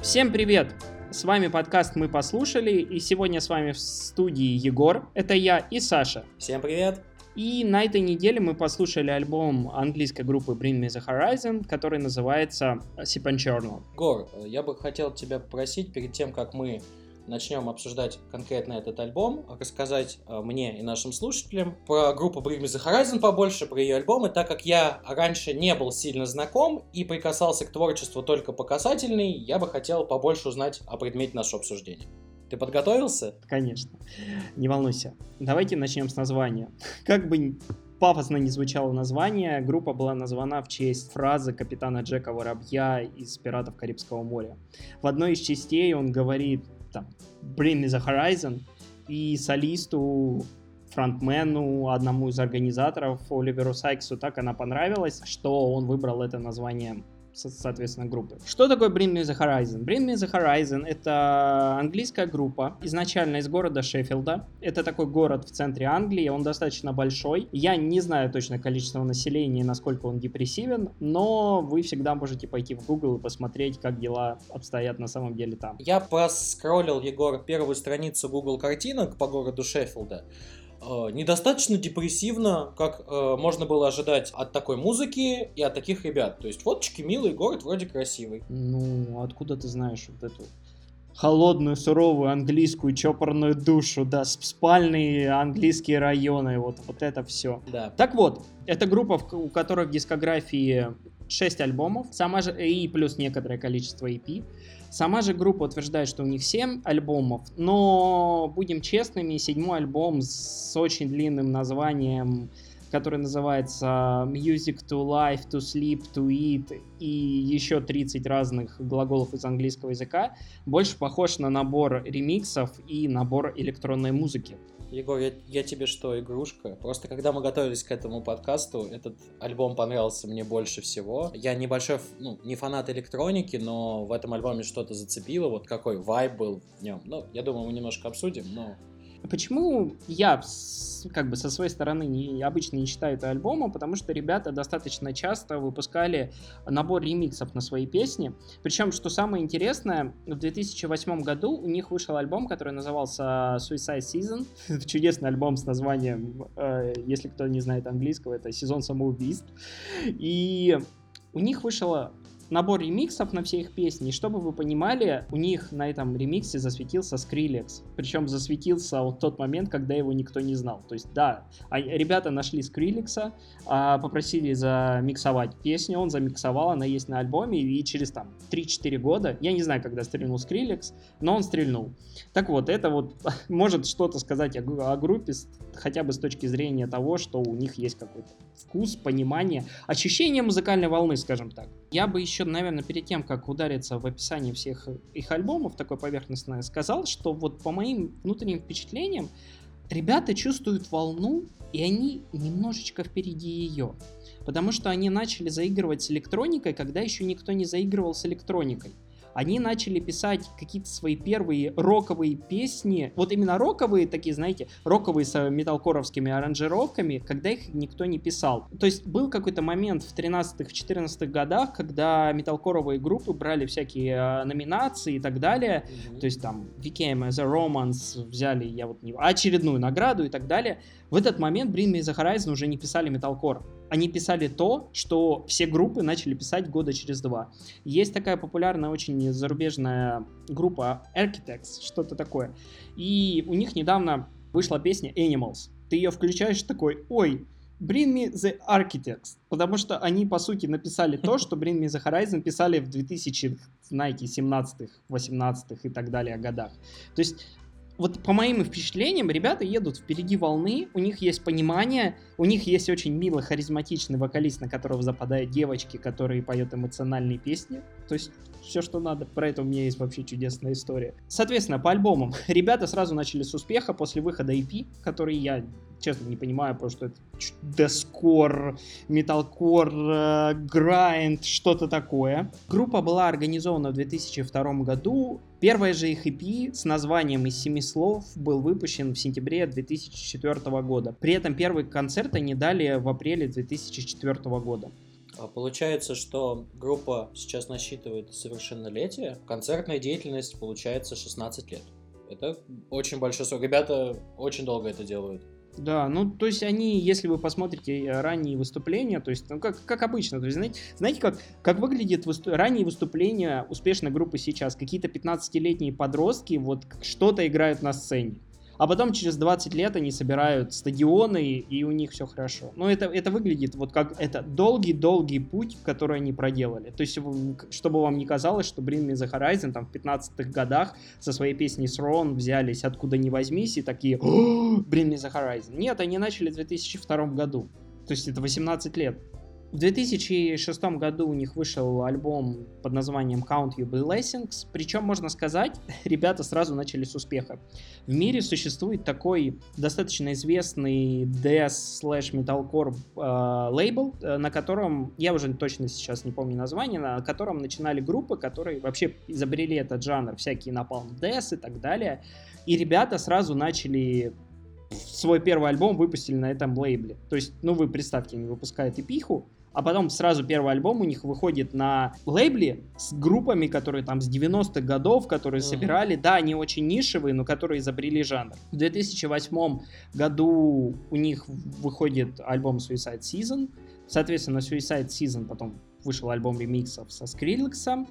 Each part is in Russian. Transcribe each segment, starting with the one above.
Всем привет! С вами подкаст «Мы послушали», и сегодня с вами в студии Егор, это я и Саша. Всем привет! И на этой неделе мы послушали альбом английской группы Bring Me The Horizon, который называется Sip and Journal. Гор, я бы хотел тебя попросить, перед тем, как мы начнем обсуждать конкретно этот альбом, рассказать э, мне и нашим слушателям про группу Bring Me The Horizon побольше, про ее альбомы, так как я раньше не был сильно знаком и прикасался к творчеству только по касательной, я бы хотел побольше узнать о предмете нашего обсуждения. Ты подготовился? Конечно. Не волнуйся. Давайте начнем с названия. Как бы пафосно не звучало название, группа была названа в честь фразы капитана Джека Воробья из «Пиратов Карибского моря». В одной из частей он говорит там, Bring Me The Horizon, и солисту, фронтмену, одному из организаторов, Оливеру Сайксу, так она понравилась, что он выбрал это название соответственно, группы. Что такое Bring Me The Horizon? Bring Me The Horizon — это английская группа, изначально из города Шеффилда. Это такой город в центре Англии, он достаточно большой. Я не знаю точно количество населения и насколько он депрессивен, но вы всегда можете пойти в Google и посмотреть, как дела обстоят на самом деле там. Я проскроллил, Егор, первую страницу Google картинок по городу Шеффилда. Э, недостаточно депрессивно, как э, можно было ожидать от такой музыки и от таких ребят. То есть фоточки милый, город вроде красивый. Ну, откуда ты знаешь вот эту холодную, суровую английскую чопорную душу, да, спальные английские районы, вот, вот это все. Да. Так вот, это группа, у которой в дискографии 6 альбомов, сама же и плюс некоторое количество EP. Сама же группа утверждает, что у них 7 альбомов, но будем честными, седьмой альбом с очень длинным названием, который называется Music to Life, to Sleep, to Eat и еще 30 разных глаголов из английского языка, больше похож на набор ремиксов и набор электронной музыки. Егор, я, я тебе что, игрушка? Просто когда мы готовились к этому подкасту, этот альбом понравился мне больше всего. Я небольшой, ну, не фанат электроники, но в этом альбоме что-то зацепило. Вот какой вайб был в нем. Ну, я думаю, мы немножко обсудим, но Почему я как бы со своей стороны не, обычно не считаю это альбомом? Потому что ребята достаточно часто выпускали набор ремиксов на свои песни. Причем, что самое интересное, в 2008 году у них вышел альбом, который назывался Suicide Season. Чудесный альбом с названием, э, если кто не знает английского, это сезон самоубийств. И у них вышел набор ремиксов на все их песни. И чтобы вы понимали, у них на этом ремиксе засветился Skrillex. Причем засветился в тот момент, когда его никто не знал. То есть, да, а ребята нашли Скриллекса, попросили замиксовать песню, он замиксовал, она есть на альбоме, и через там 3-4 года, я не знаю, когда стрельнул Скриллекс, но он стрельнул. Так вот, это вот может что-то сказать о, о группе, хотя бы с точки зрения того, что у них есть какой-то вкус, понимание, ощущение музыкальной волны, скажем так. Я бы еще, наверное, перед тем, как удариться в описании всех их альбомов, такое поверхностное, сказал, что вот по моим внутренним впечатлениям, ребята чувствуют волну, и они немножечко впереди ее. Потому что они начали заигрывать с электроникой, когда еще никто не заигрывал с электроникой они начали писать какие-то свои первые роковые песни, вот именно роковые такие, знаете, роковые с металкоровскими аранжировками, когда их никто не писал. То есть был какой-то момент в 13-х, 14 годах, когда металкоровые группы брали всякие э, номинации и так далее, mm-hmm. то есть там Became as a Romance взяли, я вот не... очередную награду и так далее. В этот момент Bring Me The Horizon уже не писали металкор они писали то, что все группы начали писать года через два. Есть такая популярная очень зарубежная группа Architects, что-то такое. И у них недавно вышла песня Animals. Ты ее включаешь такой, ой, Bring Me The Architects, потому что они, по сути, написали то, что Bring Me The Horizon писали в 2000, знаете, 17-х, 18-х и так далее годах. То есть вот по моим впечатлениям, ребята едут впереди волны, у них есть понимание, у них есть очень милый, харизматичный вокалист, на которого западают девочки, которые поют эмоциональные песни. То есть все, что надо. Про это у меня есть вообще чудесная история. Соответственно, по альбомам. Ребята сразу начали с успеха после выхода EP, который я честно не понимаю, потому что это дескор, металкор, э, грайнд, что-то такое. Группа была организована в 2002 году. Первая же их EP с названием «Из семи слов» был выпущен в сентябре 2004 года. При этом первый концерт они дали в апреле 2004 года. А Получается, что группа сейчас насчитывает совершеннолетие. Концертная деятельность получается 16 лет. Это очень большой срок. Ребята очень долго это делают. Да, ну, то есть они, если вы посмотрите э, ранние выступления, то есть, ну, как, как обычно, то есть, знаете, знаете как, как выглядит выступ... ранние выступления успешной группы сейчас? Какие-то 15-летние подростки вот что-то играют на сцене а потом через 20 лет они собирают стадионы, и у них все хорошо. Но это, это выглядит вот как это долгий-долгий путь, который они проделали. То есть, чтобы вам не казалось, что Bring Me The Horizon там в 15-х годах со своей песней Throne взялись откуда ни возьмись и такие Bring Me The Horizon. Нет, они начали в 2002 году. То есть это 18 лет. В 2006 году у них вышел альбом под названием Count Your Blessings, причем, можно сказать, ребята сразу начали с успеха. В мире существует такой достаточно известный death slash metalcore э, лейбл, э, на котором, я уже точно сейчас не помню название, на котором начинали группы, которые вообще изобрели этот жанр, всякие Napalm Death и так далее. И ребята сразу начали свой первый альбом выпустили на этом лейбле. То есть, ну вы представьте, они выпускают эпиху, а потом сразу первый альбом у них выходит на лейбле с группами, которые там с 90-х годов, которые uh-huh. собирали, да, они очень нишевые, но которые изобрели жанр. В 2008 году у них выходит альбом Suicide Season, соответственно, Suicide Season потом вышел альбом ремиксов со Скриллексом.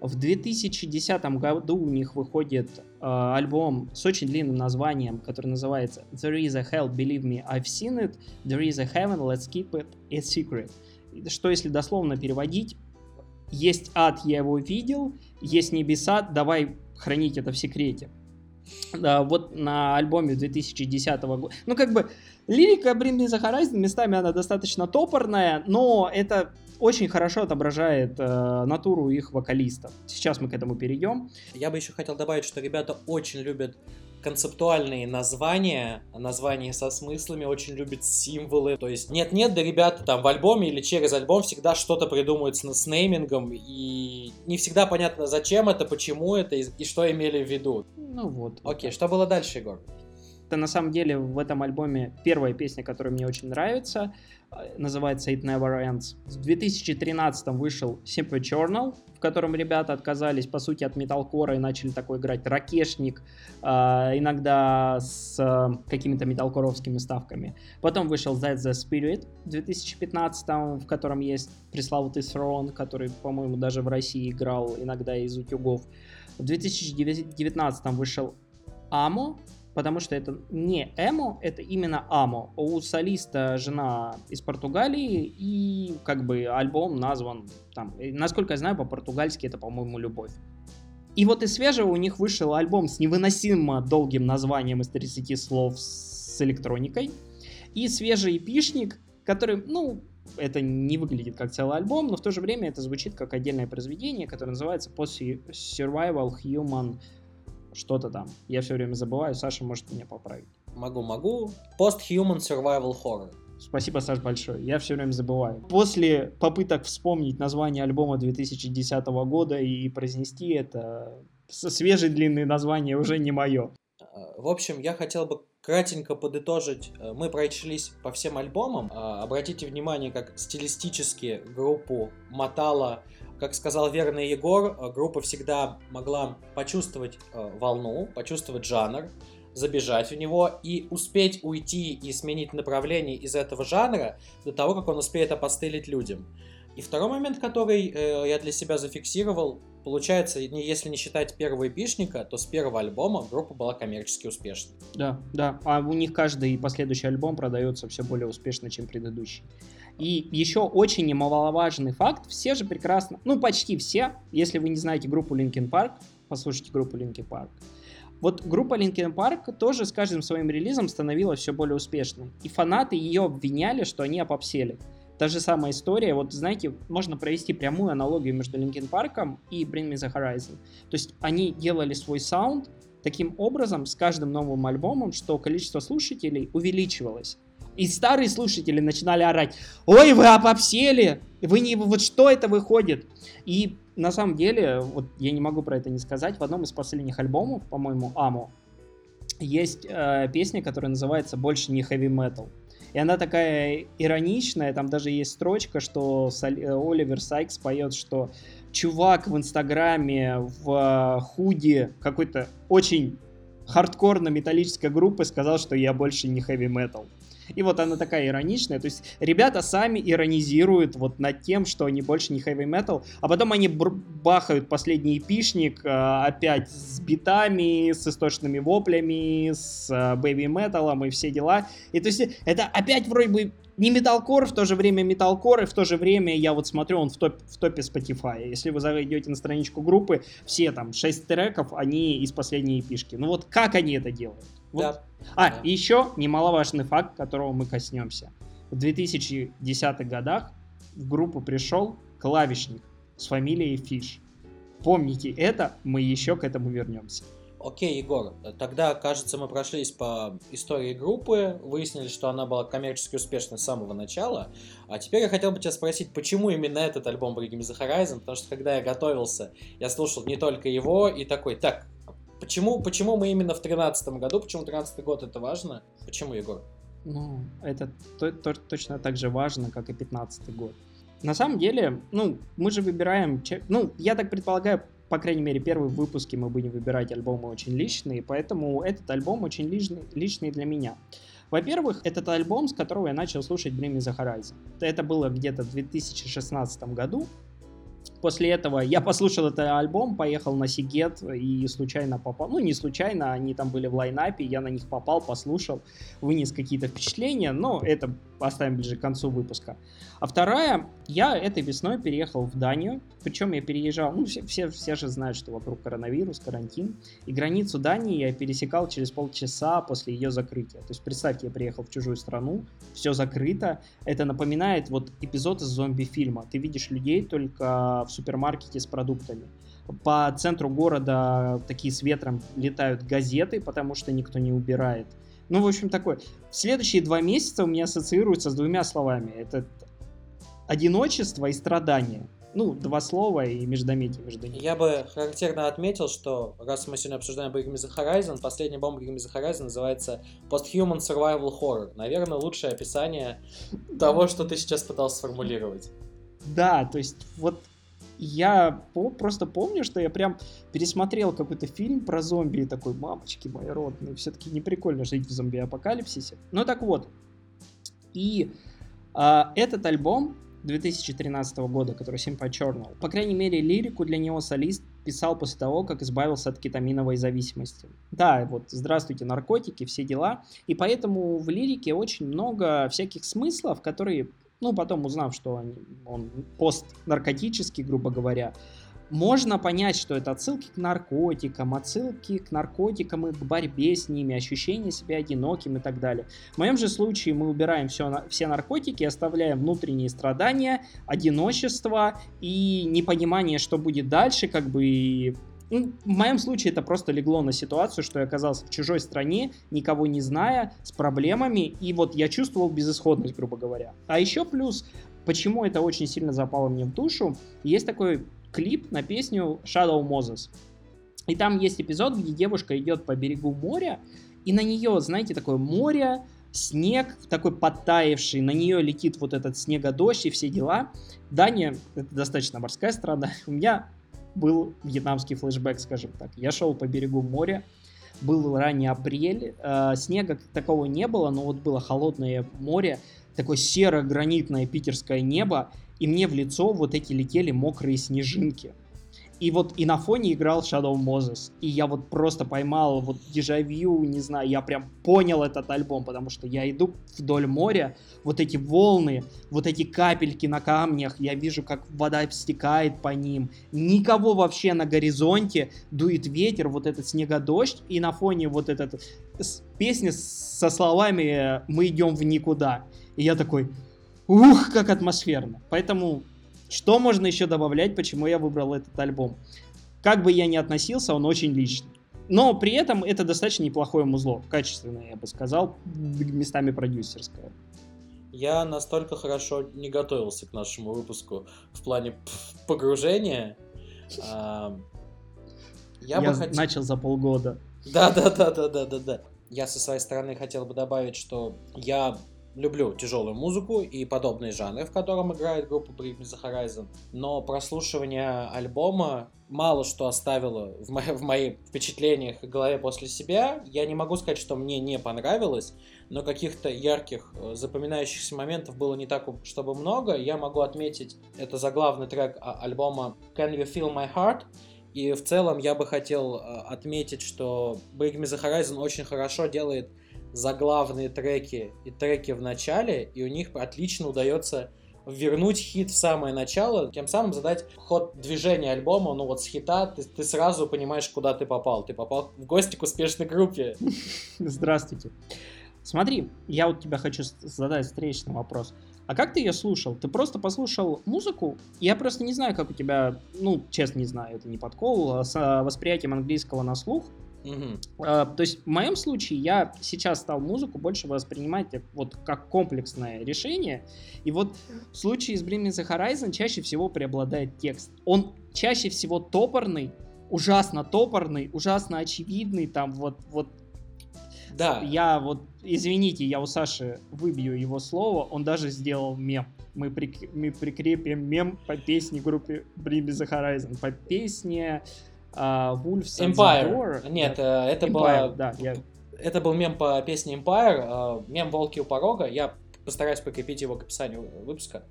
В 2010 году у них выходит э, альбом с очень длинным названием, который называется There is a hell, believe me, I've seen it. There is a heaven, let's keep it a secret что если дословно переводить, есть ад, я его видел, есть небеса, давай хранить это в секрете. Да, вот на альбоме 2010 года. Ну, как бы, лирика Bring Me The Horizon, местами она достаточно топорная, но это очень хорошо отображает э, натуру их вокалистов. Сейчас мы к этому перейдем. Я бы еще хотел добавить, что ребята очень любят концептуальные названия, названия со смыслами, очень любят символы. То есть нет-нет, да ребята там в альбоме или через альбом всегда что-то придумывают с, с неймингом, и не всегда понятно, зачем это, почему это и, и что имели в виду. Ну вот. Окей, что было дальше, Егор? Это на самом деле в этом альбоме первая песня, которая мне очень нравится называется It Never Ends. В 2013 вышел Simple Journal, в котором ребята отказались, по сути, от металкора и начали такой играть ракешник, а, иногда с а, какими-то металкоровскими ставками. Потом вышел That's the Spirit в 2015, в котором есть пресловутый Throne, который, по-моему, даже в России играл иногда из утюгов. В 2019 вышел Амо, потому что это не эмо, это именно амо. У солиста жена из Португалии, и как бы альбом назван там, насколько я знаю, по-португальски это, по-моему, «Любовь». И вот из свежего у них вышел альбом с невыносимо долгим названием из 30 слов с электроникой. И свежий эпишник, который, ну, это не выглядит как целый альбом, но в то же время это звучит как отдельное произведение, которое называется Post Survival Human что-то там. Я все время забываю, Саша может меня поправить. Могу, могу. Post-Human Survival Horror. Спасибо, Саш, большое. Я все время забываю. После попыток вспомнить название альбома 2010 года и произнести это, свежее длинное название уже не мое. В общем, я хотел бы кратенько подытожить. Мы прошлись по всем альбомам. А, обратите внимание, как стилистически группу мотала как сказал верный Егор, э, группа всегда могла почувствовать э, волну, почувствовать жанр, забежать в него и успеть уйти и сменить направление из этого жанра до того, как он успеет опостылить людям. И второй момент, который э, я для себя зафиксировал, получается, если не считать первого эпишника, то с первого альбома группа была коммерчески успешной. Да, да. А у них каждый последующий альбом продается все более успешно, чем предыдущий. И еще очень немаловажный факт, все же прекрасно, ну почти все, если вы не знаете группу Linkin Park, послушайте группу Linkin Park. Вот группа Linkin Park тоже с каждым своим релизом становилась все более успешной. И фанаты ее обвиняли, что они опопсели. Та же самая история, вот знаете, можно провести прямую аналогию между Linkin Park и Bring Me The Horizon. То есть они делали свой саунд таким образом с каждым новым альбомом, что количество слушателей увеличивалось. И старые слушатели начинали орать, ой, вы опопсели, вы не, вот что это выходит? И на самом деле, вот я не могу про это не сказать, в одном из последних альбомов, по-моему, Амо, есть э, песня, которая называется «Больше не heavy metal». И она такая ироничная, там даже есть строчка, что Оливер Сайкс поет, что чувак в Инстаграме в худи какой-то очень хардкорно-металлической группы сказал, что я больше не хэви-метал. И вот она такая ироничная. То есть ребята сами иронизируют вот над тем, что они больше не heavy metal, а потом они бахают последний эпишник э, опять с битами, с источными воплями, с э, бэби металом и все дела. И то есть это опять вроде бы не металкор, в то же время металкор, и в то же время я вот смотрю, он в, топ, в топе Spotify. Если вы зайдете на страничку группы, все там 6 треков, они из последней пишки. Ну вот как они это делают? Вот. Да. А, да. и еще немаловажный факт, которого мы коснемся. В 2010-х годах в группу пришел клавишник с фамилией Фиш. Помните это, мы еще к этому вернемся. Окей, Егор, тогда, кажется, мы прошлись по истории группы, выяснили, что она была коммерчески успешной с самого начала. А теперь я хотел бы тебя спросить, почему именно этот альбом Bring Me The Horizon? Потому что, когда я готовился, я слушал не только его, и такой, так, Почему, почему мы именно в тринадцатом году? Почему тринадцатый год это важно? Почему, Егор? Ну, это то, то, точно так же важно, как и пятнадцатый год. На самом деле, ну, мы же выбираем... Ну, я так предполагаю, по крайней мере, первые выпуски мы будем выбирать альбомы очень личные, поэтому этот альбом очень личный, личный для меня. Во-первых, этот альбом, с которого я начал слушать Bring Me The Horizon. Это было где-то в 2016 году, После этого я послушал этот альбом, поехал на Сигет и случайно попал. Ну, не случайно, они там были в лайнапе, я на них попал, послушал, вынес какие-то впечатления, но это оставим ближе к концу выпуска. А вторая, я этой весной переехал в Данию, причем я переезжал, ну, все, все, все же знают, что вокруг коронавирус, карантин, и границу Дании я пересекал через полчаса после ее закрытия. То есть, представьте, я приехал в чужую страну, все закрыто, это напоминает вот эпизод из зомби-фильма. Ты видишь людей только в супермаркете с продуктами. По центру города такие с ветром летают газеты, потому что никто не убирает. Ну, в общем, такой. Следующие два месяца у меня ассоциируются с двумя словами. Это одиночество и страдание. Ну, два слова и междометие между ними. Я бы характерно отметил, что раз мы сегодня обсуждаем Bring Me The Horizon, последний бомб Bring Me The Horizon называется Post-Human Survival Horror. Наверное, лучшее описание того, что ты сейчас пытался сформулировать. Да, то есть вот я по просто помню, что я прям пересмотрел какой-то фильм про зомби и такой, мамочки мои родные, все-таки не прикольно жить в зомби-апокалипсисе. Ну так вот, и а, этот альбом 2013 года, который Simple Journal, по крайней мере, лирику для него солист писал после того, как избавился от кетаминовой зависимости. Да, вот, здравствуйте, наркотики, все дела. И поэтому в лирике очень много всяких смыслов, которые, ну, потом узнав, что он, он постнаркотический, грубо говоря, можно понять, что это отсылки к наркотикам, отсылки к наркотикам и к борьбе с ними, ощущение себя одиноким и так далее. В моем же случае мы убираем все, все наркотики, оставляем внутренние страдания, одиночество и непонимание, что будет дальше, как бы ну, в моем случае это просто легло на ситуацию, что я оказался в чужой стране, никого не зная, с проблемами, и вот я чувствовал безысходность, грубо говоря. А еще плюс, почему это очень сильно запало мне в душу, есть такой клип на песню Shadow Moses. И там есть эпизод, где девушка идет по берегу моря, и на нее, знаете, такое море, снег такой подтаявший, на нее летит вот этот снегодождь и все дела. Дания — это достаточно морская страна. У меня был вьетнамский флешбэк, скажем так. Я шел по берегу моря, был ранний апрель, э, снега такого не было, но вот было холодное море, такое серо-гранитное питерское небо, и мне в лицо вот эти летели мокрые снежинки. И вот и на фоне играл Shadow Moses. И я вот просто поймал вот дежавю, не знаю, я прям понял этот альбом, потому что я иду вдоль моря, вот эти волны, вот эти капельки на камнях, я вижу, как вода стекает по ним. Никого вообще на горизонте, дует ветер, вот этот снегодождь, и на фоне вот этот песня со словами «Мы идем в никуда». И я такой, Ух, как атмосферно. Поэтому что можно еще добавлять, почему я выбрал этот альбом? Как бы я ни относился, он очень личный. Но при этом это достаточно неплохое музло. Качественное, я бы сказал, местами продюсерское. Я настолько хорошо не готовился к нашему выпуску в плане погружения. А, я, я бы хотел... начал за полгода. Да, да, да, да, да, да, да. Я со своей стороны хотел бы добавить, что я люблю тяжелую музыку и подобные жанры, в котором играет группа Bring Me The Horizon, но прослушивание альбома мало что оставило в, мо- в моих впечатлениях и голове после себя. Я не могу сказать, что мне не понравилось, но каких-то ярких, э, запоминающихся моментов было не так, чтобы много. Я могу отметить, это заглавный трек а- альбома Can You Feel My Heart? И в целом я бы хотел э, отметить, что Bring Me The Horizon очень хорошо делает заглавные треки и треки в начале, и у них отлично удается вернуть хит в самое начало, тем самым задать ход движения альбома, ну вот с хита ты, ты сразу понимаешь, куда ты попал. Ты попал в гости к успешной группе. Здравствуйте. Смотри, я вот тебя хочу задать встречный вопрос. А как ты ее слушал? Ты просто послушал музыку? Я просто не знаю, как у тебя, ну, честно не знаю, это не подкол, а с восприятием английского на слух. Угу. А, то есть в моем случае я сейчас стал музыку больше воспринимать вот как комплексное решение. И вот в случае с Bring Me The Horizon чаще всего преобладает текст. Он чаще всего топорный, ужасно топорный, ужасно очевидный, там вот, вот да. Я вот, извините, я у Саши выбью его слово, он даже сделал мем. Мы, прик... мы прикрепим мем по песне группы Bring Me The Horizon, по песне uh, Wolves Empire. Нет, да. это Empire, была... да, я... Это был мем по песне Empire, мем «Волки у порога». Я постараюсь прикрепить его к описанию выпуска.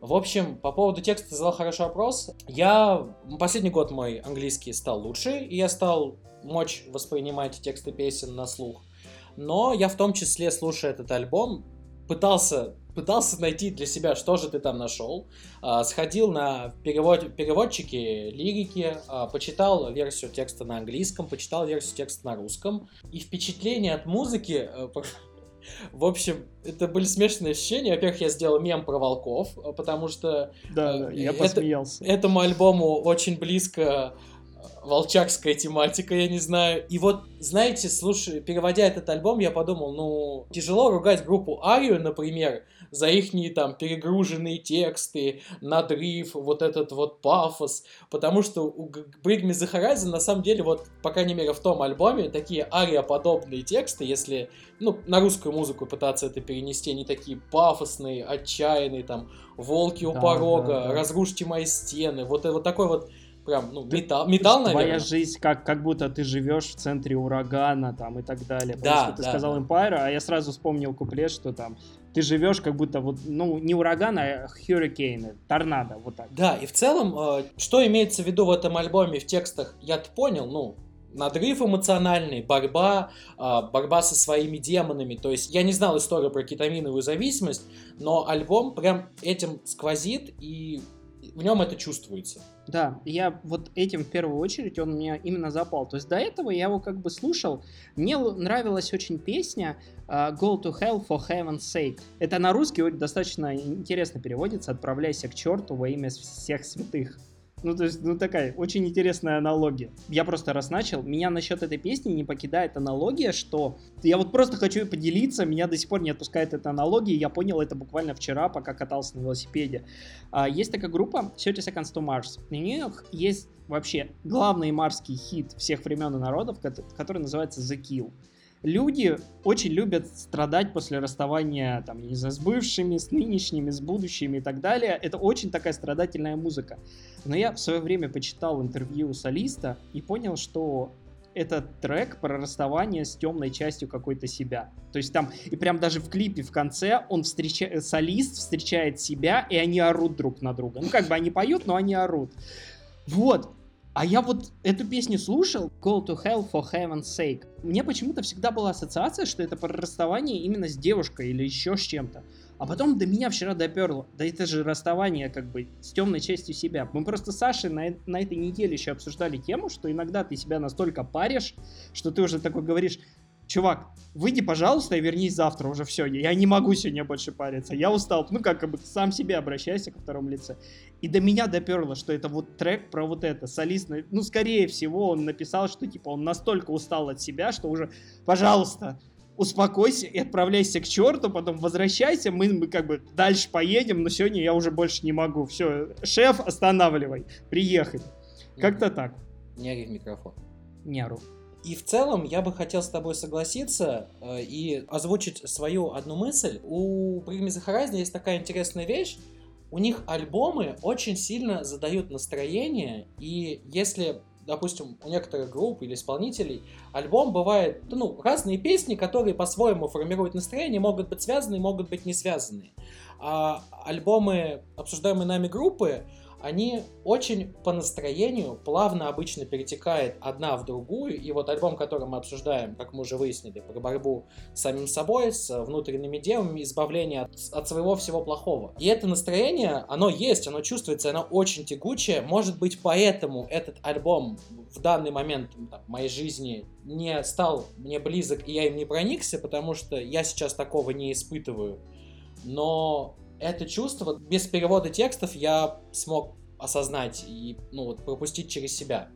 В общем, по поводу текста ты задал хороший вопрос. Я... Последний год мой английский стал лучше, и я стал мочь воспринимать тексты песен на слух. Но я в том числе, слушая этот альбом, пытался, пытался найти для себя, что же ты там нашел. А, сходил на перевод, переводчики лирики, а, почитал версию текста на английском, почитал версию текста на русском. И впечатление от музыки... В общем, это были смешанные ощущения. Во-первых, я сделал мем про волков, потому что... Да, да я посмеялся. Это, этому альбому очень близко волчакская тематика, я не знаю. И вот, знаете, слушай, переводя этот альбом, я подумал, ну, тяжело ругать группу Арию, например, за их там перегруженные тексты, надрыв, вот этот вот пафос, потому что у The Horizon на самом деле, вот, по крайней мере, в том альбоме, такие ария-подобные тексты, если, ну, на русскую музыку пытаться это перенести, они такие пафосные, отчаянные, там, волки у да, порога, да, да. разрушьте мои стены, вот, вот такой вот прям, ну, металл, металл наверное. Твоя жизнь, как, как будто ты живешь в центре урагана, там, и так далее. Потому да, что ты да, сказал да. Empire, а я сразу вспомнил куплет, что там ты живешь как будто вот, ну, не ураган, а hurricane, торнадо, вот так. Да, и в целом, э, что имеется в виду в этом альбоме, в текстах, я-то понял, ну, надрыв эмоциональный, борьба, э, борьба со своими демонами. То есть я не знал историю про кетаминовую зависимость, но альбом прям этим сквозит, и в нем это чувствуется. Да, я вот этим в первую очередь он меня именно запал. То есть до этого я его как бы слушал. Мне нравилась очень песня uh, Go to Hell for Heaven's Sake. Это на русский достаточно интересно переводится. Отправляйся к черту во имя всех святых. Ну, то есть, ну, такая очень интересная аналогия. Я просто раз начал, меня насчет этой песни не покидает аналогия, что я вот просто хочу поделиться, меня до сих пор не отпускает эта аналогия, я понял это буквально вчера, пока катался на велосипеде. А, есть такая группа 30 Seconds to Mars. У них есть вообще главный марский хит всех времен и народов, который называется The Kill люди очень любят страдать после расставания, там, не знаю, с бывшими, с нынешними, с будущими и так далее. Это очень такая страдательная музыка. Но я в свое время почитал интервью солиста и понял, что это трек про расставание с темной частью какой-то себя. То есть там, и прям даже в клипе в конце он встречает, солист встречает себя, и они орут друг на друга. Ну, как бы они поют, но они орут. Вот, а я вот эту песню слушал, Go to Hell for Heaven's Sake. Мне почему-то всегда была ассоциация, что это про расставание именно с девушкой или еще с чем-то. А потом до меня вчера доперло. Да это же расставание как бы с темной частью себя. Мы просто с Сашей на, на этой неделе еще обсуждали тему, что иногда ты себя настолько паришь, что ты уже такой говоришь, чувак, выйди, пожалуйста, и вернись завтра уже все. Я не могу сегодня больше париться. Я устал. Ну, как, как бы сам себе обращайся ко второму лице. И до меня доперло, что это вот трек про вот это. Солист, ну, скорее всего, он написал, что, типа, он настолько устал от себя, что уже, пожалуйста, успокойся и отправляйся к черту, потом возвращайся, мы, мы как бы дальше поедем, но сегодня я уже больше не могу. Все, шеф, останавливай, приехали. Как-то так. Не ори в микрофон. Не ору. И в целом я бы хотел с тобой согласиться э, и озвучить свою одну мысль. У Bring Me The Horizon есть такая интересная вещь. У них альбомы очень сильно задают настроение, и если допустим, у некоторых групп или исполнителей альбом бывает, ну, разные песни, которые по-своему формируют настроение, могут быть связаны, могут быть не связаны. А альбомы обсуждаемые нами группы, они очень по настроению плавно обычно перетекают одна в другую, и вот альбом, который мы обсуждаем, как мы уже выяснили, про борьбу с самим собой, с внутренними демами, избавление от, от своего всего плохого. И это настроение, оно есть, оно чувствуется, оно очень тягучее, может быть поэтому этот альбом в данный момент там, моей жизни не стал мне близок, и я им не проникся, потому что я сейчас такого не испытываю. Но это чувство без перевода текстов я смог осознать и ну, вот, пропустить через себя.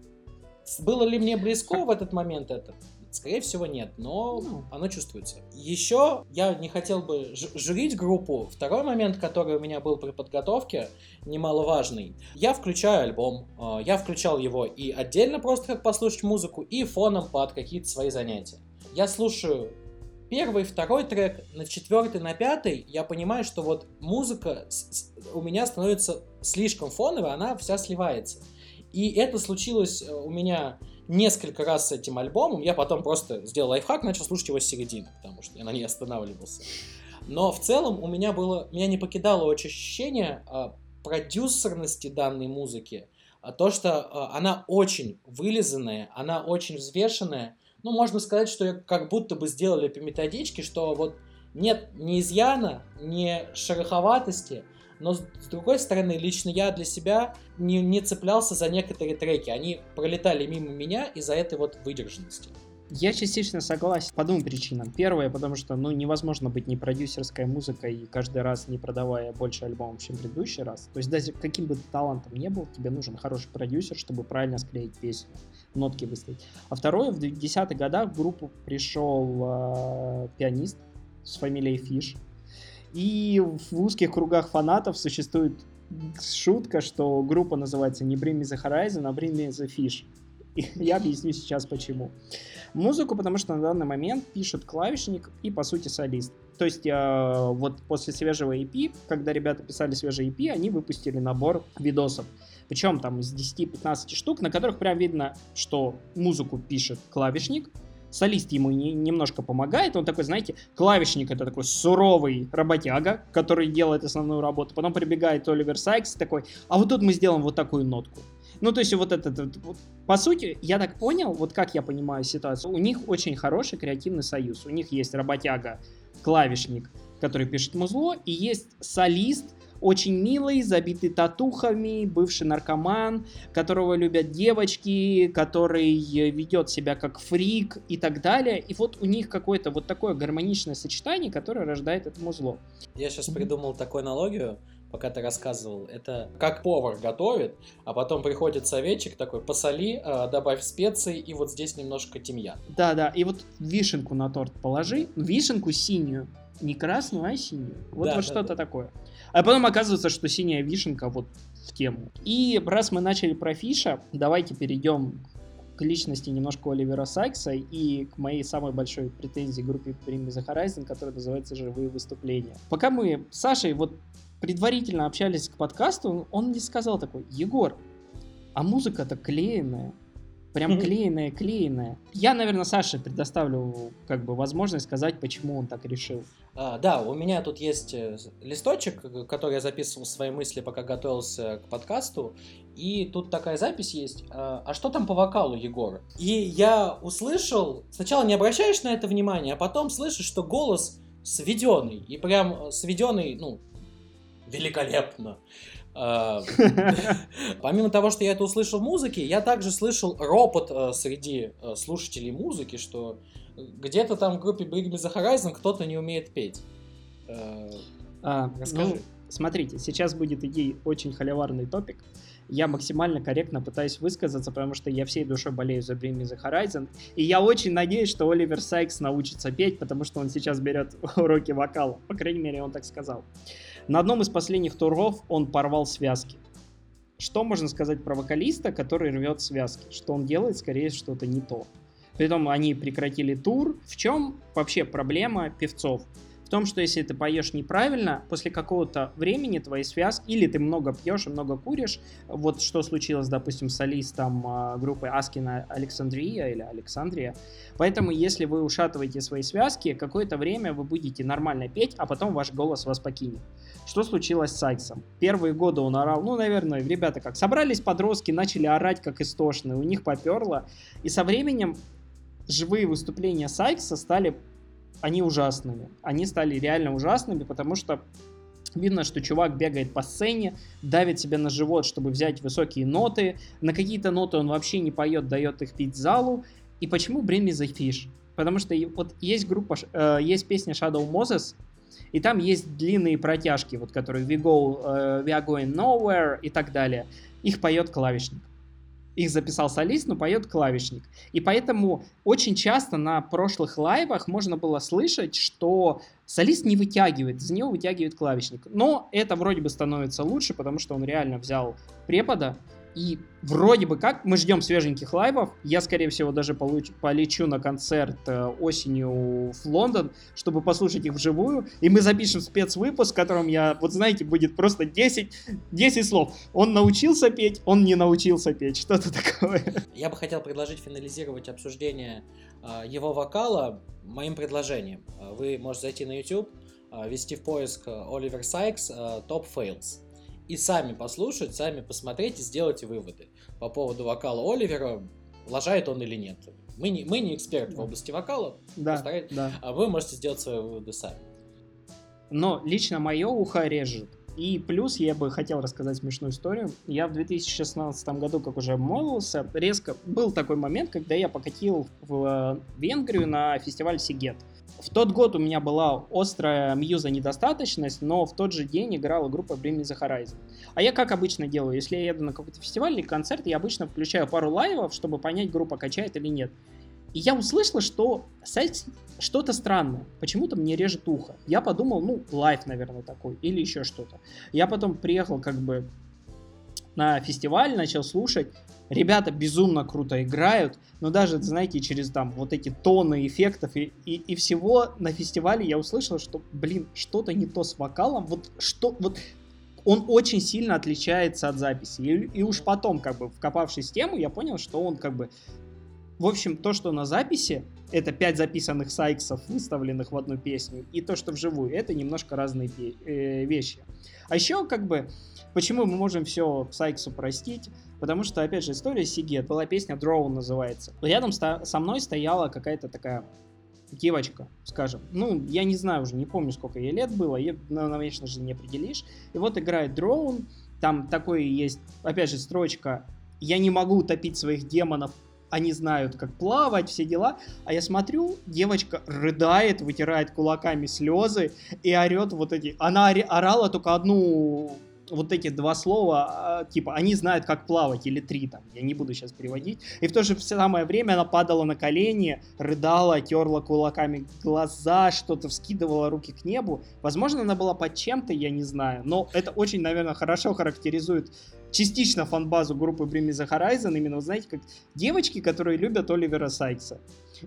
Было ли мне близко в этот момент это? Скорее всего, нет, но ну. оно чувствуется. Еще я не хотел бы журить группу. Второй момент, который у меня был при подготовке, немаловажный. Я включаю альбом, а, я включал его и отдельно просто как послушать музыку, и фоном под какие-то свои занятия. Я слушаю первый, второй трек, на четвертый, на пятый я понимаю, что вот музыка у меня становится слишком фоновой, она вся сливается. И это случилось э, у меня несколько раз с этим альбомом. Я потом просто сделал лайфхак, начал слушать его с середины, потому что я на ней останавливался. Но в целом у меня было, меня не покидало ощущение а, продюсерности данной музыки, а то, что а, она очень вылизанная, она очень взвешенная, ну, можно сказать, что как будто бы сделали по методичке, что вот нет ни изъяна, ни шероховатости, но с другой стороны, лично я для себя не, не цеплялся за некоторые треки. Они пролетали мимо меня из-за этой вот выдержанности. Я частично согласен по двум причинам. Первое, потому что ну, невозможно быть не продюсерской музыкой и каждый раз не продавая больше альбомов, чем предыдущий раз. То есть даже каким бы талантом не был, тебе нужен хороший продюсер, чтобы правильно склеить песню, нотки выставить. А второе, в 10-х годах в группу пришел э, пианист с фамилией Фиш. И в узких кругах фанатов существует шутка, что группа называется не Bring Me The Horizon, а Bring Me The Fish. Я объясню сейчас почему. Музыку, потому что на данный момент пишет клавишник и, по сути, солист. То есть, э, вот после свежего EP, когда ребята писали свежий EP, они выпустили набор видосов. Причем там из 10-15 штук, на которых прям видно, что музыку пишет клавишник, солист ему не, немножко помогает, он такой, знаете, клавишник это такой суровый работяга, который делает основную работу, потом прибегает Оливер Сайкс такой, а вот тут мы сделаем вот такую нотку. Ну, то есть вот это, вот, по сути, я так понял, вот как я понимаю ситуацию, у них очень хороший креативный союз. У них есть работяга, клавишник, который пишет музло, и есть солист, очень милый, забитый татухами, бывший наркоман, которого любят девочки, который ведет себя как фрик и так далее. И вот у них какое-то вот такое гармоничное сочетание, которое рождает это музло. Я сейчас придумал такую аналогию пока ты рассказывал, это как повар готовит, а потом приходит советчик такой, посоли, а, добавь специи и вот здесь немножко тимьян. Да-да, и вот вишенку на торт положи, вишенку синюю, не красную, а синюю. Вот, да, вот да, что-то да. такое. А потом оказывается, что синяя вишенка вот в тему. И раз мы начали про Фиша, давайте перейдем к личности немножко Оливера Сайкса и к моей самой большой претензии группе Bring The Horizon, которая называется «Живые выступления». Пока мы с Сашей вот предварительно общались к подкасту, он мне сказал такой, Егор, а музыка-то клеенная. Прям клеенная, клеенная. Я, наверное, Саше предоставлю как бы возможность сказать, почему он так решил. А, да, у меня тут есть э, листочек, который я записывал свои мысли, пока готовился к подкасту. И тут такая запись есть. А, а что там по вокалу, Егор? И я услышал, сначала не обращаешь на это внимания, а потом слышишь, что голос сведенный. И прям сведенный, ну, великолепно. А, помимо того, что я это услышал в музыке, я также слышал ропот э, среди э, слушателей музыки, что где-то там в группе Bring Me The Horizon кто-то не умеет петь. Э, а, Расскажи. Ну, смотрите, сейчас будет идти очень холиварный топик. Я максимально корректно пытаюсь высказаться, потому что я всей душой болею за Bring Me The Horizon. И я очень надеюсь, что Оливер Сайкс научится петь, потому что он сейчас берет уроки вокала. По крайней мере, он так сказал. На одном из последних туров он порвал связки. Что можно сказать про вокалиста, который рвет связки? Что он делает, скорее, что-то не то. Притом они прекратили тур. В чем вообще проблема певцов? В том, что если ты поешь неправильно, после какого-то времени твои связки, или ты много пьешь и много куришь, вот что случилось, допустим, с солистом э, группы Аскина Александрия или Александрия. Поэтому, если вы ушатываете свои связки, какое-то время вы будете нормально петь, а потом ваш голос вас покинет. Что случилось с Сайксом? Первые годы он орал, ну, наверное, ребята как, собрались подростки, начали орать как истошные, у них поперло, и со временем живые выступления Сайкса стали они ужасными. Они стали реально ужасными, потому что Видно, что чувак бегает по сцене, давит себя на живот, чтобы взять высокие ноты. На какие-то ноты он вообще не поет, дает их пить залу. И почему Bring Me The Fish? Потому что вот есть группа, э, есть песня Shadow Moses, и там есть длинные протяжки, вот которые We Go, э, We Are Going Nowhere и так далее. Их поет клавишник их записал солист, но поет клавишник. И поэтому очень часто на прошлых лайвах можно было слышать, что солист не вытягивает, из него вытягивает клавишник. Но это вроде бы становится лучше, потому что он реально взял препода, и вроде бы как мы ждем свеженьких лайвов. Я, скорее всего, даже получ, полечу на концерт э, осенью в Лондон, чтобы послушать их вживую. И мы запишем спецвыпуск, в котором я, вот знаете, будет просто 10, 10 слов. Он научился петь, он не научился петь. Что-то такое. Я бы хотел предложить финализировать обсуждение э, его вокала моим предложением. Э, вы можете зайти на YouTube, ввести в поиск Оливер Сайкс Топ Fails и сами послушать, сами посмотреть и сделать выводы по поводу вокала Оливера, лажает он или нет. Мы не, мы не эксперты да. в области вокала, да, да. а вы можете сделать свои выводы сами. Но лично мое ухо режет. И плюс я бы хотел рассказать смешную историю. Я в 2016 году, как уже обмолвился, резко был такой момент, когда я покатил в Венгрию на фестиваль Сигет. В тот год у меня была острая мьюза недостаточность, но в тот же день играла группа Bring Me The Horizon. А я как обычно делаю, если я еду на какой-то фестиваль или концерт, я обычно включаю пару лайвов, чтобы понять, группа качает или нет. И я услышала, что сайт что-то странное. Почему-то мне режет ухо. Я подумал, ну, live, наверное, такой. Или еще что-то. Я потом приехал как бы на фестиваль, начал слушать. Ребята безумно круто играют, но даже, знаете, через там вот эти тонны эффектов и, и, и всего на фестивале я услышал, что, блин, что-то не то с вокалом, вот что, вот он очень сильно отличается от записи. И, и уж потом, как бы, вкопавшись в тему, я понял, что он как бы... В общем, то, что на записи, это пять записанных сайксов, выставленных в одну песню, и то, что вживую, это немножко разные э, вещи. А еще, как бы, почему мы можем все Сайксу простить? Потому что, опять же, история Сигет. Была песня Дроу называется. Рядом со мной стояла какая-то такая девочка, скажем. Ну, я не знаю уже, не помню, сколько ей лет было, ее, ну, конечно же, не определишь. И вот играет дроун, там такой есть, опять же, строчка «Я не могу утопить своих демонов, они знают, как плавать, все дела. А я смотрю, девочка рыдает, вытирает кулаками слезы и орет вот эти... Она орала только одну вот эти два слова, а, типа, они знают, как плавать, или три там, я не буду сейчас переводить. И в то же самое время она падала на колени, рыдала, терла кулаками глаза, что-то вскидывала руки к небу. Возможно, она была под чем-то, я не знаю, но это очень, наверное, хорошо характеризует частично фан-базу группы Bring Me The Horizon, именно, знаете, как девочки, которые любят Оливера Сайкса.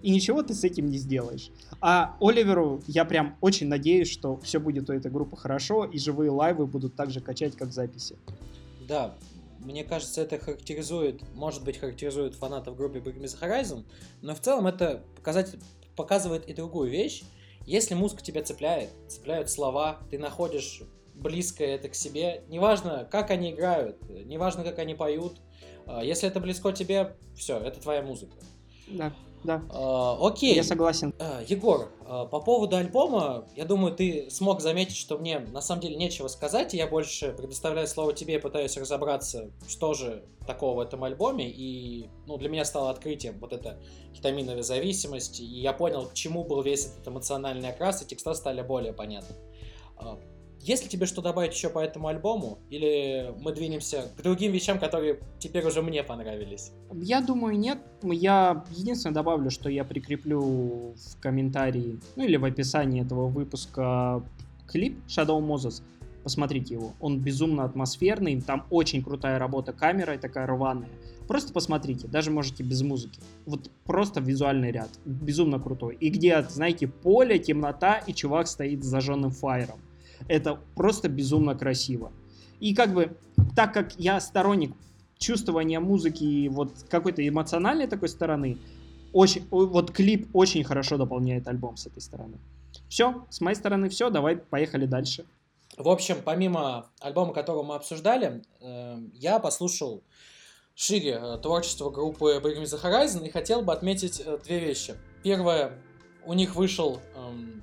И ничего ты с этим не сделаешь. А Оливеру я прям очень надеюсь, что все будет у этой группы хорошо, и живые лайвы будут так же качать, как записи. Да, мне кажется, это характеризует, может быть, характеризует фанатов группы Bring Me The Horizon, но в целом это показатель, показывает и другую вещь. Если музыка тебя цепляет, цепляют слова, ты находишь близкое это к себе. Неважно, как они играют, неважно, как они поют. А, если это близко тебе, все, это твоя музыка. Да, да. А, окей. Я согласен. А, Егор, а, по поводу альбома, я думаю, ты смог заметить, что мне на самом деле нечего сказать, и я больше предоставляю слово тебе и пытаюсь разобраться, что же такого в этом альбоме, и ну, для меня стало открытием вот эта хитаминовая зависимость, и я понял, к чему был весь этот эмоциональный окрас, и текста стали более понятны. Есть ли тебе что добавить еще по этому альбому? Или мы двинемся к другим вещам, которые теперь уже мне понравились? Я думаю, нет. Я единственное добавлю, что я прикреплю в комментарии, ну или в описании этого выпуска клип Shadow Moses. посмотрите его. Он безумно атмосферный, там очень крутая работа камерой, такая рваная. Просто посмотрите, даже можете без музыки. Вот просто визуальный ряд, безумно крутой. И где, знаете, поле, темнота и чувак стоит с зажженным фаером. Это просто безумно красиво. И как бы, так как я сторонник чувствования музыки вот какой-то эмоциональной такой стороны, очень, вот клип очень хорошо дополняет альбом с этой стороны. Все, с моей стороны все, давай поехали дальше. В общем, помимо альбома, которого мы обсуждали, э, я послушал шире э, творчество группы Bring Me The Horizon и хотел бы отметить э, две вещи. Первое, у них вышел эм,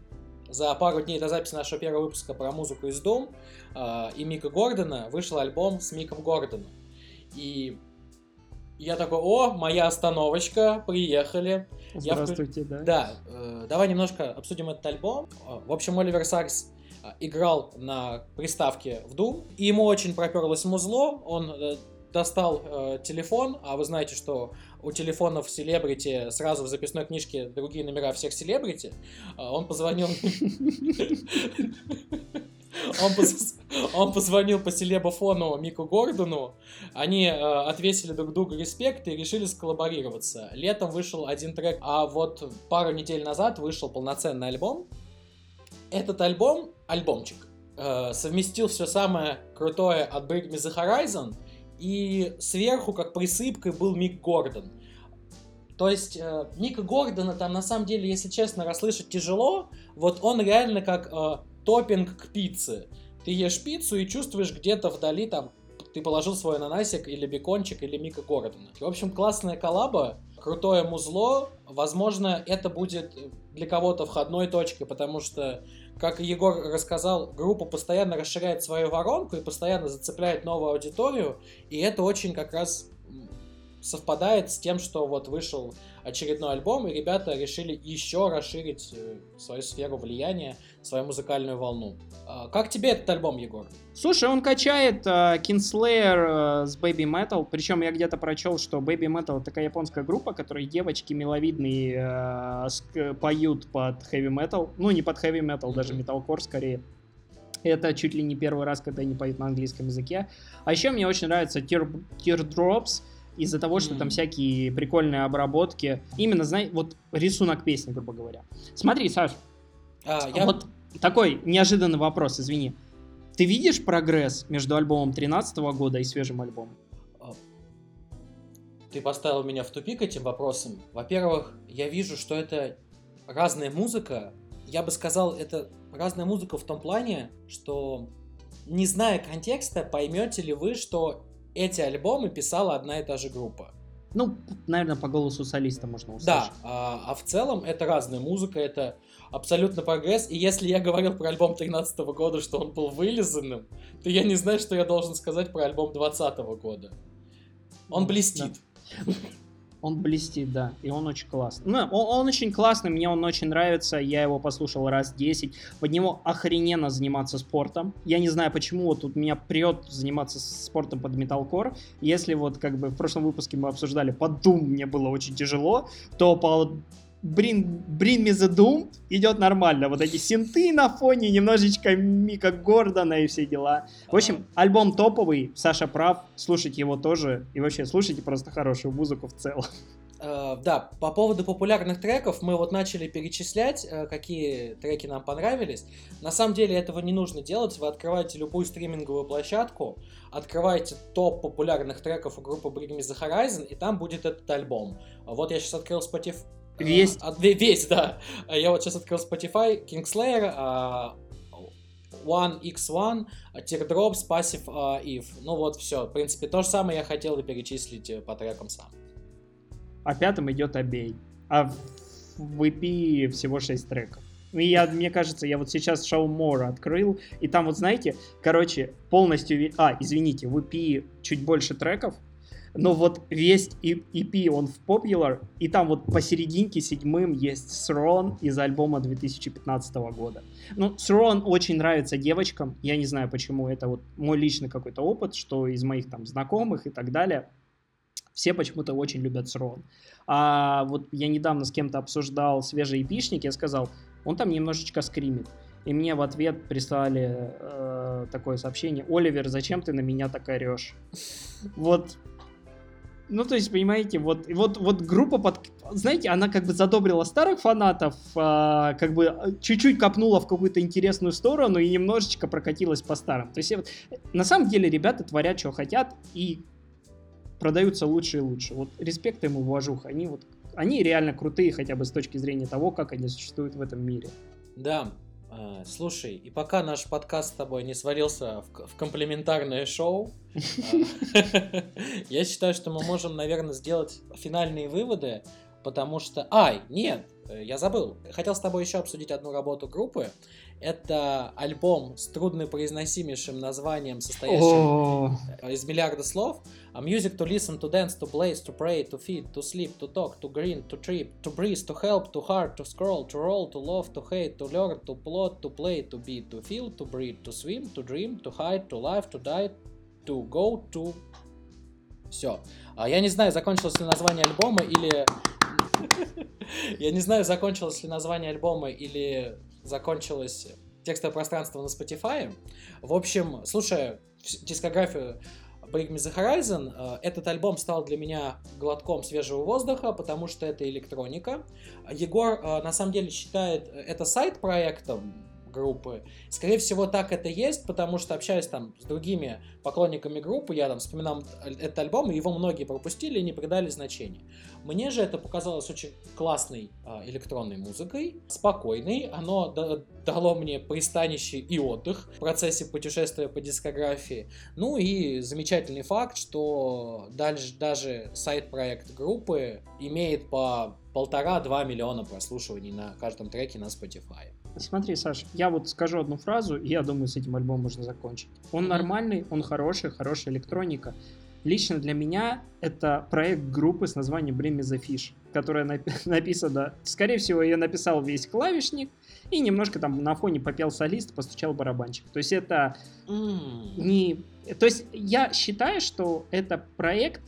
за пару дней до записи нашего первого выпуска про музыку из Doom э, и Мика Гордона вышел альбом с Миком Гордоном. И я такой, о, моя остановочка, приехали. Здравствуйте, я... да. Да, э, давай немножко обсудим этот альбом. Э, в общем, Оливер Сакс э, играл на приставке в Doom, и ему очень проперлось музло, он э, достал э, телефон, а вы знаете, что у телефонов селебрити сразу в записной книжке другие номера всех селебрити, э, он позвонил... Он, поз... он позвонил по селебофону Мику Гордону, они э, отвесили друг другу респект и решили сколлаборироваться. Летом вышел один трек, а вот пару недель назад вышел полноценный альбом. Этот альбом, альбомчик, э, совместил все самое крутое от Break Me The Horizon, и сверху, как присыпкой, был Мик Гордон. То есть э, Мика Гордона там на самом деле, если честно, расслышать тяжело. Вот он реально как э, топпинг к пицце. Ты ешь пиццу и чувствуешь где-то вдали там ты положил свой ананасик или бекончик или Мика Гордона. В общем, классная коллаба, крутое музло. Возможно, это будет для кого-то входной точкой, потому что, как Егор рассказал, группа постоянно расширяет свою воронку и постоянно зацепляет новую аудиторию, и это очень как раз совпадает с тем, что вот вышел очередной альбом, и ребята решили еще расширить э, свою сферу влияния, свою музыкальную волну. А, как тебе этот альбом, Егор? Слушай, он качает uh, Kinslayer uh, с Baby Metal, причем я где-то прочел, что Baby Metal такая японская группа, которой девочки миловидные uh, поют под heavy metal, ну не под heavy metal, mm-hmm. даже metalcore скорее. Это чуть ли не первый раз, когда они поют на английском языке. А еще мне очень нравится Tear, Teardrops, из-за того, что mm. там всякие прикольные обработки. Именно, знаете, вот рисунок песни, грубо говоря. Смотри, Саш, а, я... вот такой неожиданный вопрос, извини. Ты видишь прогресс между альбомом 13 года и свежим альбомом? Ты поставил меня в тупик этим вопросом. Во-первых, я вижу, что это разная музыка. Я бы сказал, это разная музыка в том плане, что не зная контекста, поймете ли вы, что эти альбомы писала одна и та же группа. Ну, наверное, по голосу солиста можно услышать. Да, а, а в целом это разная музыка, это абсолютно прогресс. И если я говорил про альбом 13 года, что он был вылизанным, то я не знаю, что я должен сказать про альбом 20 года. Он блестит. Да. Он блестит, да, и он очень классный. Ну, он, он очень классный, мне он очень нравится, я его послушал раз 10. Под него охрененно заниматься спортом. Я не знаю, почему вот тут меня прет заниматься спортом под металкор. Если вот как бы в прошлом выпуске мы обсуждали, под Doom мне было очень тяжело, то по Me The Doom идет нормально. Вот эти синты на фоне, немножечко Мика Гордона и все дела. В общем, альбом топовый, Саша прав, слушайте его тоже. И вообще, слушайте просто хорошую музыку в целом. Uh, да, по поводу популярных треков мы вот начали перечислять, uh, какие треки нам понравились. На самом деле этого не нужно делать. Вы открываете любую стриминговую площадку, открываете топ популярных треков у группы Bring Me The Horizon, и там будет этот альбом. Вот я сейчас открыл Spotify, Весь? А, весь, да. Я вот сейчас открыл Spotify, Kingslayer, а, One X1, Teardrops, Passive uh, If. Ну вот, все. В принципе, то же самое я хотел и перечислить э, по трекам сам. А пятым идет Обей. А в EP всего 6 треков. Ну, и я, мне кажется, я вот сейчас Show More открыл, и там вот, знаете, короче, полностью... А, извините, в EP чуть больше треков, но вот весь EP, он в Popular, и там вот посерединке седьмым есть Throne из альбома 2015 года. Ну, Throne очень нравится девочкам, я не знаю почему, это вот мой личный какой-то опыт, что из моих там знакомых и так далее, все почему-то очень любят Throne. А вот я недавно с кем-то обсуждал свежий эпишник, я сказал, он там немножечко скримит. и мне в ответ прислали э, такое сообщение, Оливер, зачем ты на меня так орешь? Вот ну, то есть, понимаете, вот, вот, вот группа под... Знаете, она как бы задобрила старых фанатов, а, как бы а, чуть-чуть копнула в какую-то интересную сторону и немножечко прокатилась по старым. То есть, вот, на самом деле, ребята творят, что хотят, и продаются лучше и лучше. Вот респект им и уважуха. Они вот они реально крутые хотя бы с точки зрения того, как они существуют в этом мире. Да, слушай, и пока наш подкаст с тобой не свалился в, в комплементарное шоу, а, я считаю, что мы можем, наверное, сделать финальные выводы, потому что... Ай, нет, я забыл. Хотел с тобой еще обсудить одну работу группы. Это альбом с труднопроизносимейшим названием, состоящим из миллиарда слов. A music to listen, to dance, to blaze, to pray, to feed, to sleep, to talk, to green, to trip, to breathe, to help, to heart, to scroll, to roll, to love, to hate, to learn, to plot, to play, to be, to feel, to breathe, to swim, to dream, to hide, to live, to die, to go, to... Все. Я не знаю, закончилось ли название альбома или... Я не знаю, закончилось ли название альбома или закончилось текстовое пространство на Spotify. В общем, слушая дискографию Bring Me The Horizon, э, этот альбом стал для меня глотком свежего воздуха, потому что это электроника. Егор э, на самом деле считает это сайт-проектом, группы. Скорее всего, так это есть, потому что общаясь там с другими поклонниками группы, я там вспоминал этот альбом, и его многие пропустили и не придали значения. Мне же это показалось очень классной а, электронной музыкой, спокойной. Оно дало мне пристанище и отдых в процессе путешествия по дискографии. Ну и замечательный факт, что дальше, даже сайт-проект группы имеет по полтора-два миллиона прослушиваний на каждом треке на Spotify. Смотри, Саш, я вот скажу одну фразу, и я думаю, с этим альбомом можно закончить. Он нормальный, он хороший, хорошая электроника. Лично для меня это проект группы с названием Bring Me The Fish, которая напи- написана, скорее всего, ее написал весь клавишник, и немножко там на фоне попел солист, постучал барабанчик. То есть это mm. не... То есть я считаю, что это проект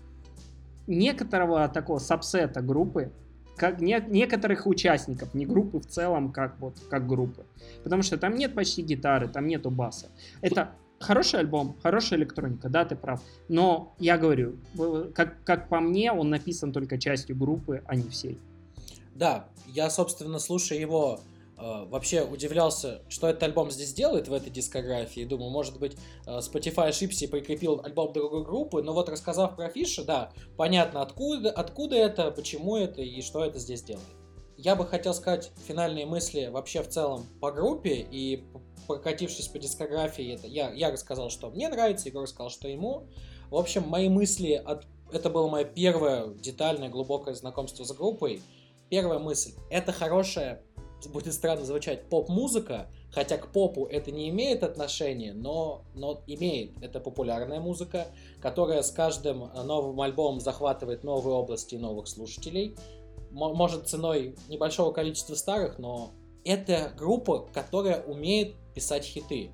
некоторого такого сабсета группы, как не, некоторых участников, не группы в целом, как вот как группы. Потому что там нет почти гитары, там нету баса. Это хороший альбом, хорошая электроника, да, ты прав. Но я говорю, как, как по мне, он написан только частью группы, а не всей. Да, я, собственно, слушая его вообще удивлялся, что этот альбом здесь делает в этой дискографии. Думаю, может быть, э, Spotify ошибся и прикрепил альбом другой группы. Но вот рассказав про Фиша, да, понятно, откуда, откуда это, почему это и что это здесь делает. Я бы хотел сказать финальные мысли вообще в целом по группе и прокатившись по дискографии, это я, я рассказал, что мне нравится, Егор сказал, что ему. В общем, мои мысли от... Это было мое первое детальное, глубокое знакомство с группой. Первая мысль. Это хорошая будет странно звучать, поп-музыка, хотя к попу это не имеет отношения, но, но имеет. Это популярная музыка, которая с каждым новым альбомом захватывает новые области и новых слушателей. Может ценой небольшого количества старых, но это группа, которая умеет писать хиты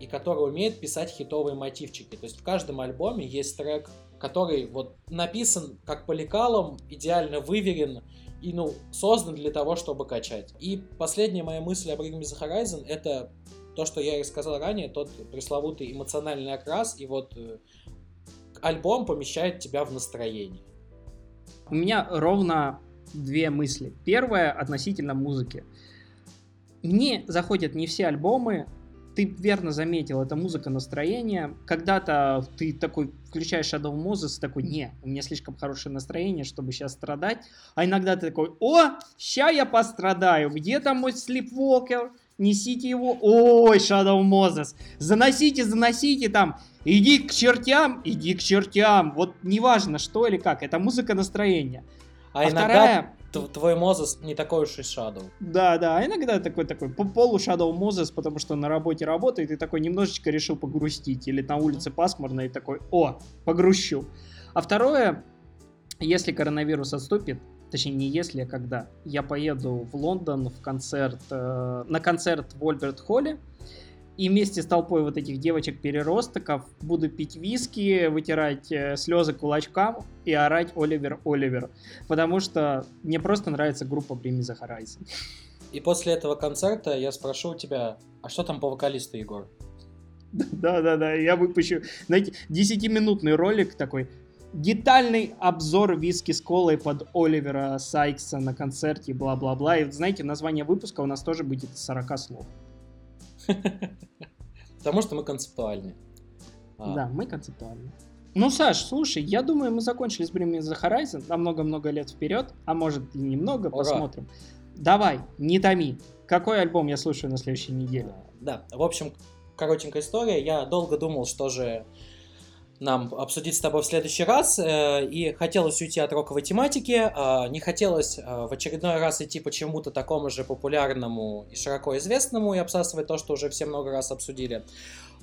и которая умеет писать хитовые мотивчики. То есть в каждом альбоме есть трек, который вот написан как по лекалам, идеально выверен, и, ну, создан для того, чтобы качать. И последняя моя мысль об Bring Me The Horizon — это то, что я и сказал ранее, тот пресловутый эмоциональный окрас, и вот э, альбом помещает тебя в настроение. У меня ровно две мысли. Первая относительно музыки. Мне заходят не все альбомы, ты верно заметил, это музыка настроения. Когда-то ты такой включаешь Shadow Moses, такой, не, у меня слишком хорошее настроение, чтобы сейчас страдать. А иногда ты такой, о, ща я пострадаю, где там мой Sleepwalker? Несите его, ой, Shadow Moses, заносите, заносите там, иди к чертям, иди к чертям. Вот неважно, что или как, это музыка настроения. А, а иногда вторая твой Мозес не такой уж и Shadow. Да, да, а иногда такой такой полу Shadow Мозес, потому что на работе работает и такой немножечко решил погрустить. Или на улице пасмурно и такой, о, погрущу. А второе, если коронавирус отступит, точнее не если, а когда, я поеду в Лондон в концерт, э, на концерт в Ольберт Холле, и вместе с толпой вот этих девочек-переростков буду пить виски, вытирать э, слезы кулачкам и орать Оливер, Оливер. Потому что мне просто нравится группа Bring The Horizon. И после этого концерта я спрошу у тебя, а что там по вокалисту, Егор? Да-да-да, я выпущу, знаете, 10-минутный ролик такой, детальный обзор виски с колой под Оливера Сайкса на концерте, бла-бла-бла. И знаете, название выпуска у нас тоже будет 40 слов. Потому что мы концептуальны. А. Да, мы концептуальны. Ну, Саш, слушай, я думаю, мы закончили с Bring Me The Horizon на много-много лет вперед, а может и немного, Ура. посмотрим. Давай, не томи. Какой альбом я слушаю на следующей неделе? Да, в общем, коротенькая история. Я долго думал, что же нам обсудить с тобой в следующий раз. Э, и хотелось уйти от роковой тематики, а не хотелось э, в очередной раз идти почему-то такому же популярному и широко известному и обсасывать то, что уже все много раз обсудили.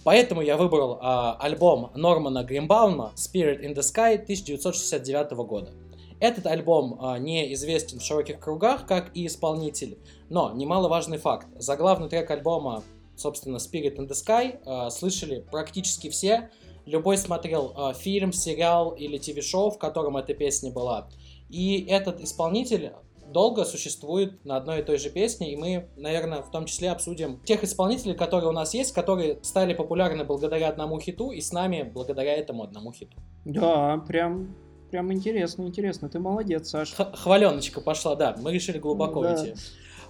Поэтому я выбрал а, альбом Нормана Гримбаума Spirit in the Sky 1969 года. Этот альбом а, не известен в широких кругах как и исполнитель, но немаловажный факт. Заглавный трек альбома собственно, Spirit in the Sky, слышали практически все. Любой смотрел э, фильм, сериал или ТВ-шоу, в котором эта песня была. И этот исполнитель долго существует на одной и той же песне, и мы, наверное, в том числе обсудим тех исполнителей, которые у нас есть, которые стали популярны благодаря одному хиту, и с нами благодаря этому одному хиту. Да, прям, прям интересно, интересно. Ты молодец, Саш. Х- хваленочка пошла, да. Мы решили глубоко да. уйти.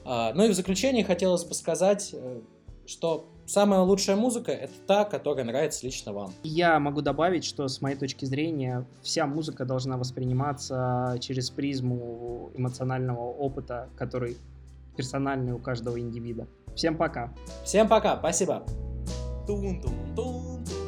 А, ну и в заключение хотелось бы сказать, э, что самая лучшая музыка — это та, которая нравится лично вам. Я могу добавить, что с моей точки зрения вся музыка должна восприниматься через призму эмоционального опыта, который персональный у каждого индивида. Всем пока. Всем пока, спасибо. Тун -тун -тун.